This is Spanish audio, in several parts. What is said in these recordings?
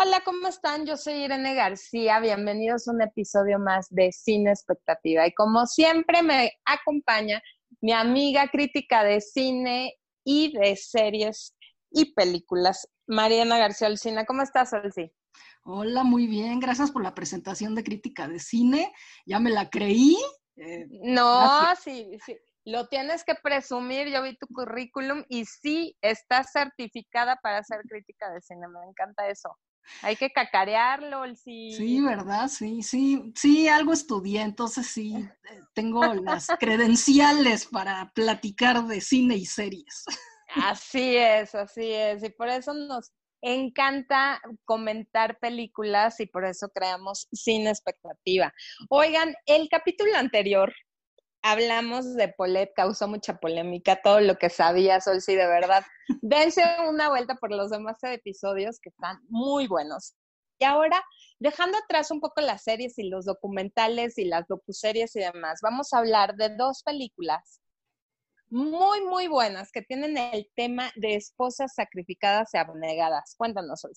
Hola, ¿cómo están? Yo soy Irene García. Bienvenidos a un episodio más de Cine Expectativa. Y como siempre me acompaña mi amiga crítica de cine y de series y películas, Mariana García Olcina. ¿Cómo estás, Olci? Hola, muy bien. Gracias por la presentación de crítica de cine. Ya me la creí. Eh, no, sí, sí. Lo tienes que presumir. Yo vi tu currículum y sí estás certificada para ser crítica de cine. Me encanta eso. Hay que cacarearlo, sí. Sí, ¿verdad? Sí, sí, sí, algo estudié, entonces sí, eh, tengo las credenciales para platicar de cine y series. Así es, así es, y por eso nos encanta comentar películas y por eso creamos Cine Expectativa. Oigan, el capítulo anterior hablamos de Polet, causó mucha polémica, todo lo que sabía Sol, sí, de verdad. Dense una vuelta por los demás episodios que están muy buenos. Y ahora, dejando atrás un poco las series y los documentales y las docuseries y demás, vamos a hablar de dos películas muy, muy buenas que tienen el tema de esposas sacrificadas y abnegadas. Cuéntanos, Sol.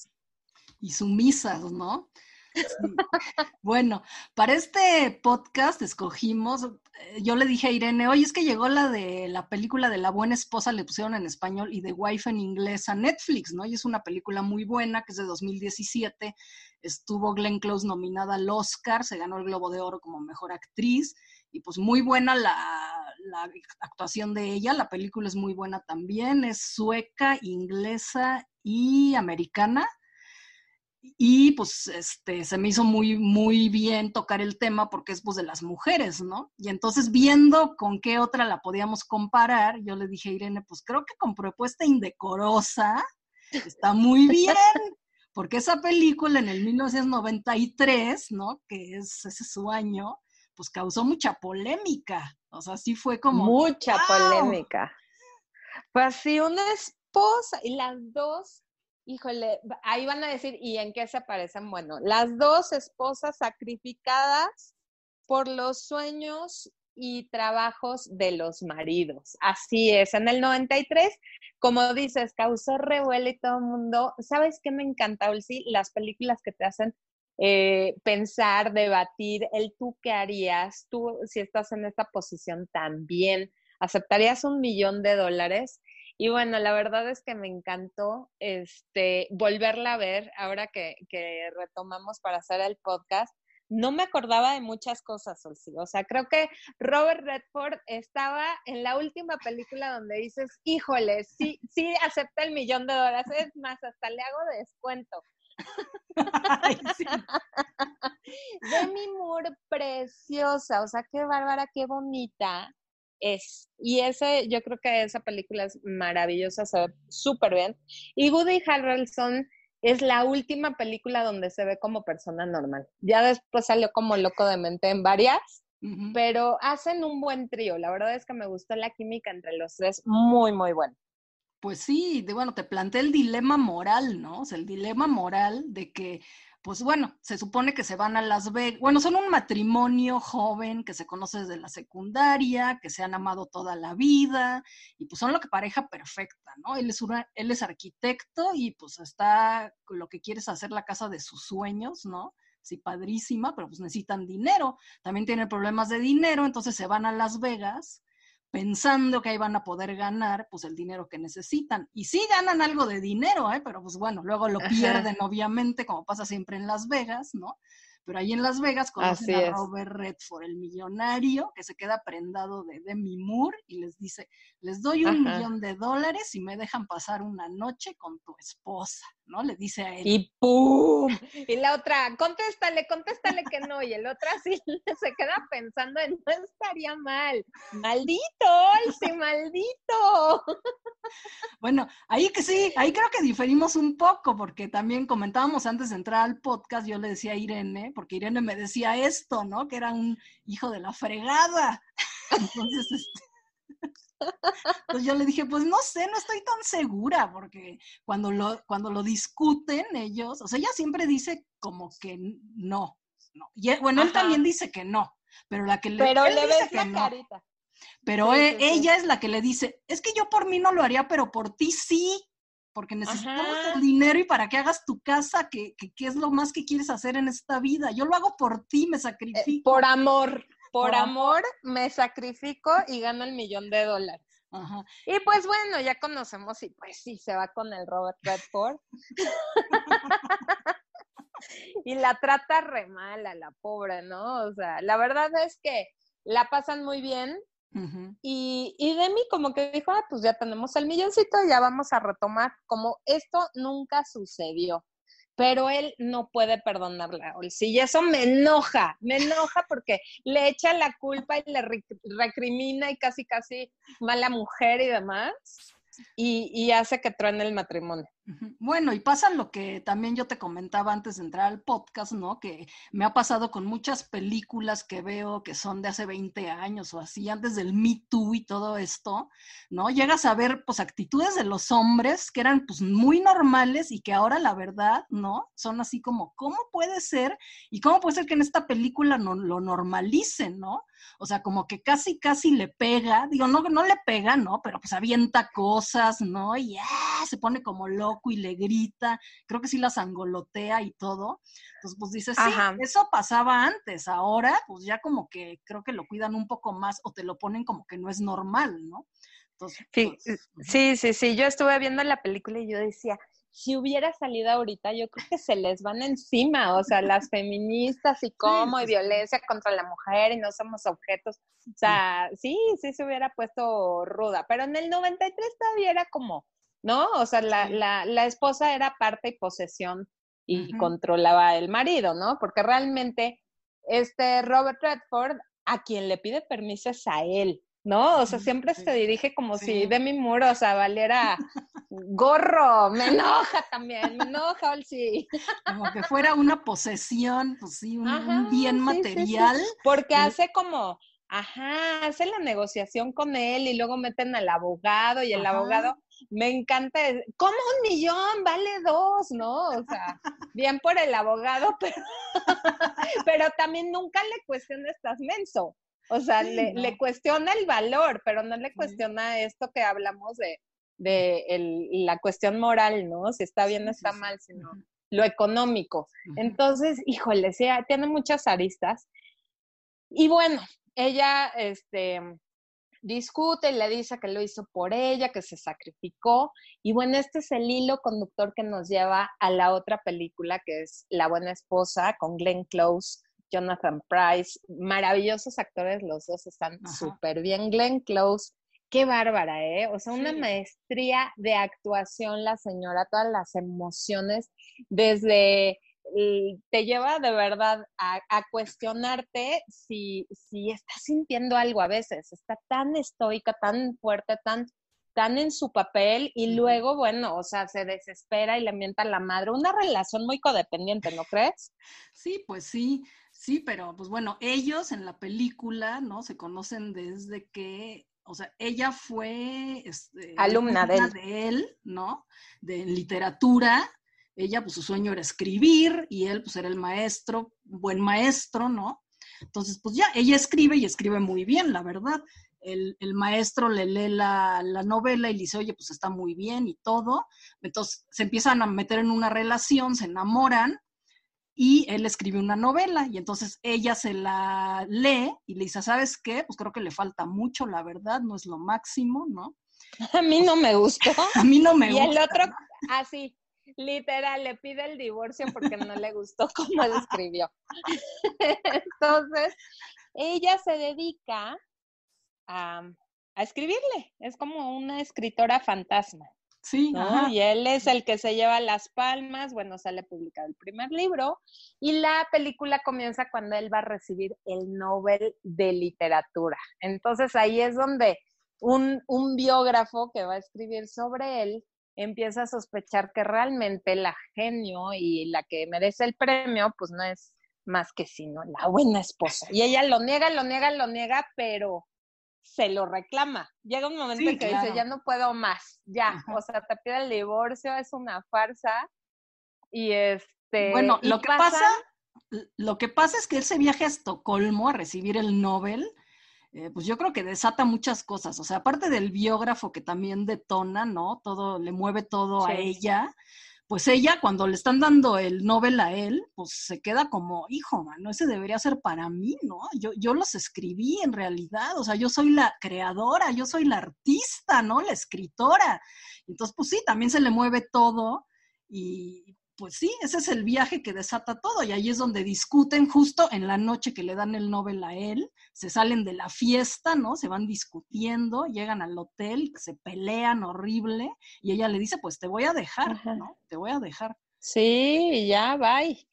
Y sumisas, ¿no? Bueno, para este podcast escogimos, eh, yo le dije a Irene, oye, es que llegó la de la película de La Buena Esposa, le pusieron en español, y The Wife en inglés a Netflix, ¿no? Y es una película muy buena, que es de 2017. Estuvo Glenn Close nominada al Oscar, se ganó el Globo de Oro como mejor actriz, y pues muy buena la, la actuación de ella. La película es muy buena también, es sueca, inglesa y americana y pues este, se me hizo muy, muy bien tocar el tema porque es pues de las mujeres, ¿no? Y entonces viendo con qué otra la podíamos comparar, yo le dije a Irene, pues creo que con propuesta indecorosa está muy bien, porque esa película en el 1993, ¿no? Que es ese su año, pues causó mucha polémica. O sea, sí fue como... Mucha polémica. Pues sí, una esposa y las dos híjole, ahí van a decir, ¿y en qué se parecen? Bueno, las dos esposas sacrificadas por los sueños y trabajos de los maridos. Así es, en el 93, como dices, causó revuelo y todo el mundo, ¿sabes qué me encanta, Ulsi? Las películas que te hacen eh, pensar, debatir, el tú qué harías, tú si estás en esta posición también, ¿aceptarías un millón de dólares? Y bueno, la verdad es que me encantó este, volverla a ver ahora que, retomamos para hacer el podcast. No me acordaba de muchas cosas, O sea, creo que Robert Redford estaba en la última película donde dices, híjole, sí, sí acepta el millón de dólares. Es más, hasta le hago descuento. Demi Moore, preciosa, o sea, qué bárbara, qué bonita es. Y ese, yo creo que esa película es maravillosa, se ve súper bien. Y Woody Harrelson es la última película donde se ve como persona normal. Ya después salió como loco de mente en varias, pero hacen un buen trío. La verdad es que me gustó la química entre los tres, muy, muy bueno. Pues sí, de, bueno, te planteé el dilema moral, ¿no? O sea, el dilema moral de que pues bueno, se supone que se van a Las Vegas. Bueno, son un matrimonio joven que se conoce desde la secundaria, que se han amado toda la vida y pues son lo que pareja perfecta, ¿no? Él es, una, él es arquitecto y pues está lo que quiere es hacer la casa de sus sueños, ¿no? Sí, padrísima, pero pues necesitan dinero. También tienen problemas de dinero, entonces se van a Las Vegas pensando que ahí van a poder ganar pues el dinero que necesitan. Y sí ganan algo de dinero, ¿eh? pero pues bueno, luego lo pierden obviamente, como pasa siempre en Las Vegas, ¿no? Pero ahí en Las Vegas conocen a Robert Redford, el millonario, que se queda prendado de Demi Moore y les dice, les doy un millón de dólares si me dejan pasar una noche con tu esposa, ¿no? Le dice a él. Y ¡pum! Y la otra, contéstale, contéstale que no. Y el otro así se queda pensando en, no estaría mal. Maldito, sí, maldito. Bueno, ahí que sí, ahí creo que diferimos un poco, porque también comentábamos antes de entrar al podcast, yo le decía a Irene, porque Irene me decía esto, ¿no? Que era un hijo de la fregada. Entonces, este, entonces yo le dije, pues no sé, no estoy tan segura, porque cuando lo, cuando lo discuten ellos, o sea, ella siempre dice como que no. no. Y, bueno, él también dice que no, pero la que le, pero le ves la carita. Pero e, ella es la que le dice, es que yo por mí no lo haría, pero por ti sí. porque necesitamos el dinero y para que hagas tu casa, que, es lo más que quieres hacer en esta vida. Yo lo hago por ti, me sacrifico. por amor, por, amor, me sacrifico y gano el millón de dólares. Y pues bueno, ya conocemos y pues sí, se va con el Robert Redford. y la trata re mal a la pobre, ¿no? O sea, la verdad es que la pasan muy bien. y, y Demi como que dijo, ah, pues ya tenemos el milloncito, ya vamos a retomar, como esto nunca sucedió pero él no puede perdonarla, Sí, y eso me enoja, me enoja porque le echa la culpa y le recrimina y casi, casi mala mujer y demás y, hace que truene el matrimonio. Bueno, y pasa lo que también yo te comentaba antes de entrar al podcast, ¿no? Que me ha pasado con muchas películas que veo que son de hace 20 años o así, antes del Me Too y todo esto, ¿no? Llegas a ver, pues, actitudes de los hombres que eran, pues, muy normales y que ahora, la verdad, ¿no? Son así como, ¿cómo puede ser? Y cómo puede ser que en esta película no, lo normalicen, ¿no? O sea, como que casi, casi le pega, digo, no, no le pega, ¿no? Pero pues avienta cosas, ¿no? Y ¡ah! se pone como loco y le grita, creo que sí las angolotea y todo. Entonces, pues dices, sí, eso pasaba antes, ahora pues ya como que creo que lo cuidan un poco más o te lo ponen como que no es normal, ¿no? Entonces, sí, pues, sí, sí, sí, yo estuve viendo la película y yo decía, si hubiera salido ahorita, yo creo que se les van encima, o sea, las feministas y cómo, y violencia contra la mujer y no somos objetos. O sea, sí, sí se hubiera puesto ruda, pero en el 93 todavía era como, ¿no? O sea, la, la, la esposa era parte y posesión y controlaba el marido, ¿no? Porque realmente este Robert Redford, a quien le pide permiso es a él, ¿no? O sea, siempre se dirige como si de mi muro, o sea, valiera gorro, me enoja también, me enoja, sí. Como que fuera una posesión, pues sí, un, bien material. Porque hace como, ajá, hace la negociación con él y luego meten al abogado y el abogado, me encanta, ¿cómo un millón? Vale dos, ¿no? O sea, bien por el abogado, pero, pero también nunca le cuestiones, estás menso. O sea, le, le, cuestiona el valor, pero no le cuestiona esto que hablamos de, de el, la cuestión moral, ¿no? Si está bien o está mal, sino lo económico. Entonces, híjole, sí, tiene muchas aristas. Y bueno, ella este, discute y le dice que lo hizo por ella, que se sacrificó. Y bueno, este es el hilo conductor que nos lleva a la otra película, que es La Buena Esposa, con Glenn Close Jonathan Price, maravillosos actores, los dos están súper bien. Glenn Close, qué bárbara, ¿eh? O sea, una maestría de actuación la señora, todas las emociones, desde te lleva de verdad a, cuestionarte si, si estás sintiendo algo a veces, está tan estoica, tan fuerte, tan tan en su papel y luego, bueno, o sea, se desespera y le mienta a la madre. Una relación muy codependiente, ¿no crees? Sí, pues sí. Sí, pero pues bueno, ellos en la película, ¿no? Se conocen desde que, o sea, ella fue este, alumna, de, él. ¿no? De literatura. Ella, pues su sueño era escribir y él, pues era el maestro, buen maestro, ¿no? Entonces, pues ya, ella escribe y escribe muy bien, la verdad. El, el, maestro le lee la, la, novela y le dice, oye, pues está muy bien y todo. Entonces se empiezan a meter en una relación, se enamoran y él escribe una novela y entonces ella se la lee y le dice, ¿sabes qué? Pues creo que le falta mucho, la verdad, no es lo máximo, ¿no? A mí no me gustó. A mí no me gustó. Y el otro, así, literal, le pide el divorcio porque no le gustó cómo lo escribió. Entonces, ella se dedica a, a escribirle, es como una escritora fantasma. Sí, Y él es el que se lleva las palmas, bueno, sale publicado el primer libro y la película comienza cuando él va a recibir el Nobel de Literatura. Entonces ahí es donde un, un biógrafo que va a escribir sobre él empieza a sospechar que realmente la genio y la que merece el premio, pues no es más que sino la buena esposa. Y ella lo niega, lo niega, lo niega, pero se lo reclama. Llega un momento en que dice, ya no puedo más, ya, o sea, te pide el divorcio, es una farsa. Y este... Bueno, lo que pasa... lo que pasa es que ese viaje a Estocolmo a recibir el Nobel, eh, pues yo creo que desata muchas cosas. O sea, aparte del biógrafo que también detona, ¿no? Todo, le mueve todo a ella. Pues ella, cuando le están dando el Nobel a él, pues se queda como, hijo, mano, ese debería ser para mí, ¿no? Yo, yo los escribí en realidad, o sea, yo soy la creadora, yo soy la artista, ¿no? La escritora. Entonces, pues sí, también se le mueve todo y pues sí, ese es el viaje que desata todo y ahí es donde discuten justo en la noche que le dan el Nobel a él, se salen de la fiesta, ¿no? Se van discutiendo, llegan al hotel, se pelean horrible y ella le dice, pues te voy a dejar, ¿no? Te voy a dejar. Sí, ya, bye.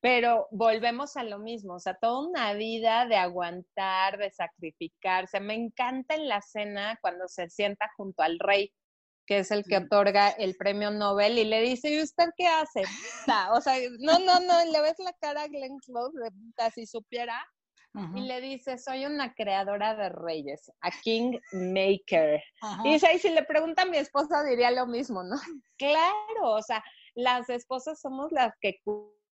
Pero volvemos a lo mismo, o sea, toda una vida de aguantar, de sacrificarse. Me encanta en la cena cuando se sienta junto al rey que es el que otorga el premio Nobel, y le dice, ¿y usted qué hace? O sea, no, no, no, le ves la cara a Glenn Close, si supiera, y le dice, soy una creadora de reyes, a king maker. Y dice, y si le pregunta a mi esposa, diría lo mismo, ¿no? Claro, o sea, las esposas somos las que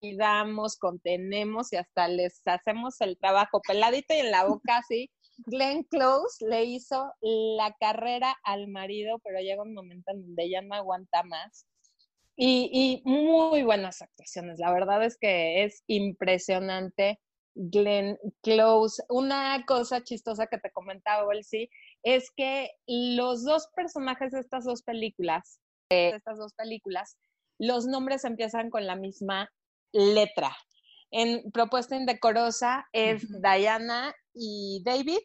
cuidamos, contenemos y hasta les hacemos el trabajo peladito y en la boca así Glenn Close le hizo la carrera al marido, pero llega un momento en donde ya no aguanta más. Y, muy buenas actuaciones. La verdad es que es impresionante. Glenn Close. Una cosa chistosa que te comentaba, Elsie, es que los dos personajes de estas dos películas, de estas dos películas, los nombres empiezan con la misma letra. En Propuesta Indecorosa es Diana y David,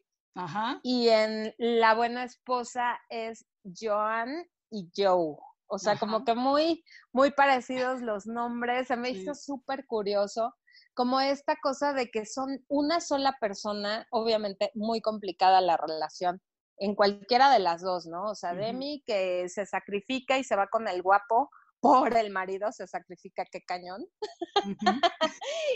y en La Buena Esposa es Joan y Joe. O sea, como que muy, muy parecidos los nombres. Se me hizo súper curioso. Como esta cosa de que son una sola persona, obviamente muy complicada la relación en cualquiera de las dos, ¿no? O sea, Demi que se sacrifica y se va con el guapo por el marido, se sacrifica, qué cañón.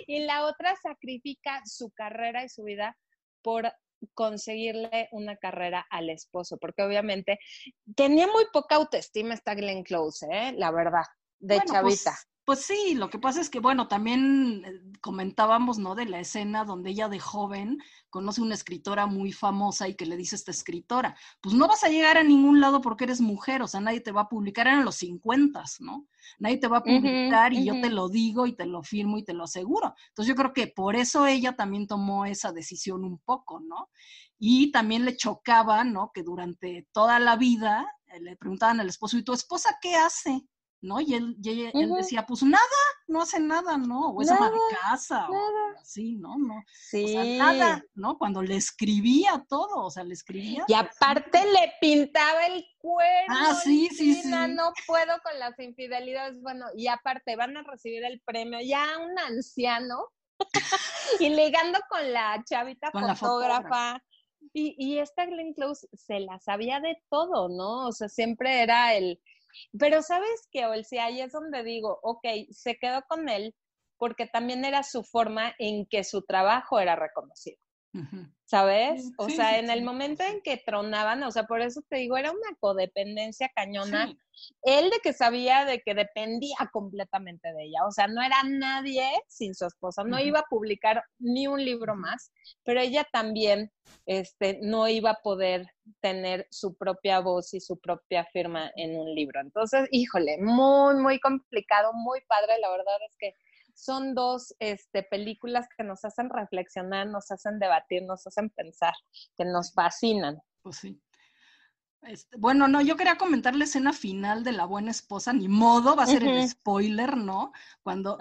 y la otra sacrifica su carrera y su vida por conseguirle una carrera al esposo, porque obviamente tenía muy poca autoestima esta Glenn Close, ¿eh? la verdad, de pues, chavita. Pues sí, lo que pasa es que, bueno, también eh, comentábamos, ¿no? De la escena donde ella de joven conoce una escritora muy famosa y que le dice a esta escritora, pues no vas a llegar a ningún lado porque eres mujer, o sea, nadie te va a publicar, en los 50, ¿no? Nadie te va a publicar y yo te lo digo y te lo firmo y te lo aseguro. Entonces yo creo que por eso ella también tomó esa decisión un poco, ¿no? Y también le chocaba, ¿no? Que durante toda la vida eh, le preguntaban al esposo, ¿y tu esposa qué hace? ¿No? Y él, él decía, pues nada, no hace nada, ¿no? O es ama de casa, o así, ¿no? no sí. nada, ¿no? Cuando le escribía todo, o sea, le escribía. Y aparte le pintaba el cuerpo. Ah, sí, sí, sí. No puedo con las infidelidades, bueno, y aparte van a recibir el premio ya un anciano y ligando con la chavita fotógrafa. Y, y esta Glenn Close se la sabía de todo, ¿no? O sea, siempre era el, pero sabes que, Olsi, ahí es donde digo, ok, se quedó con él porque también era su forma en que su trabajo era reconocido. ¿Sabes? O sea, en el momento en que tronaban, o sea, por eso te digo, era una codependencia cañona. Él de que sabía de que dependía completamente de ella, o sea, no era nadie sin su esposa, no iba a publicar ni un libro más, pero ella también este, no iba a poder tener su propia voz y su propia firma en un libro. Entonces, híjole, muy, muy complicado, muy padre, la verdad es que son dos este, películas que nos hacen reflexionar, nos hacen debatir, nos hacen pensar, que nos fascinan. Pues sí. Este, bueno, no, yo quería comentar la escena final de La Buena Esposa, ni modo, va a ser el spoiler, ¿no? Cuando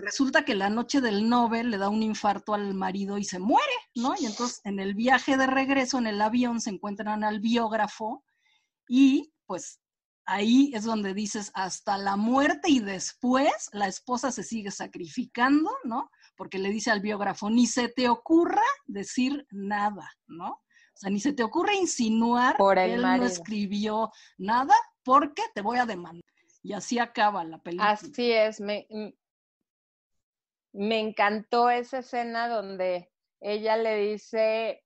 resulta que la noche del Nobel le da un infarto al marido y se muere, ¿no? Y entonces en el viaje de regreso en el avión se encuentran al biógrafo y pues ahí es donde dices, hasta la muerte y después la esposa se sigue sacrificando, ¿no? Porque le dice al biógrafo, ni se te ocurra decir nada, ¿no? O sea, ni se te ocurra insinuar que él no escribió nada porque te voy a demandar. Y así acaba la película. Así es, me, me encantó esa escena donde ella le dice,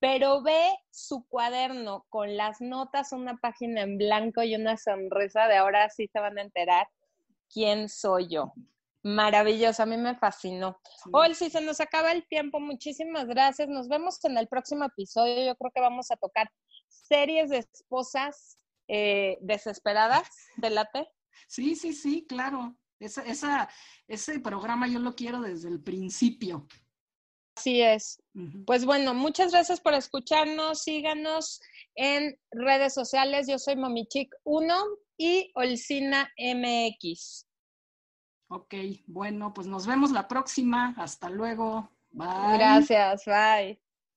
pero ve su cuaderno con las notas, una página en blanco y una sonrisa de ahora sí se van a enterar quién soy yo. Maravilloso, a mí me fascinó. Hoy sí se nos acaba el tiempo. Muchísimas gracias. Nos vemos en el próximo episodio. Yo creo que vamos a tocar series de esposas eh, desesperadas de late. Sí, sí, sí, claro. Esa, esa, ese programa yo lo quiero desde el principio. Así es. Pues bueno, muchas gracias por escucharnos. Síganos en redes sociales. Yo soy Momichic1 y Olcina MX. Ok, bueno, pues nos vemos la próxima. Hasta luego. Bye. Gracias, bye.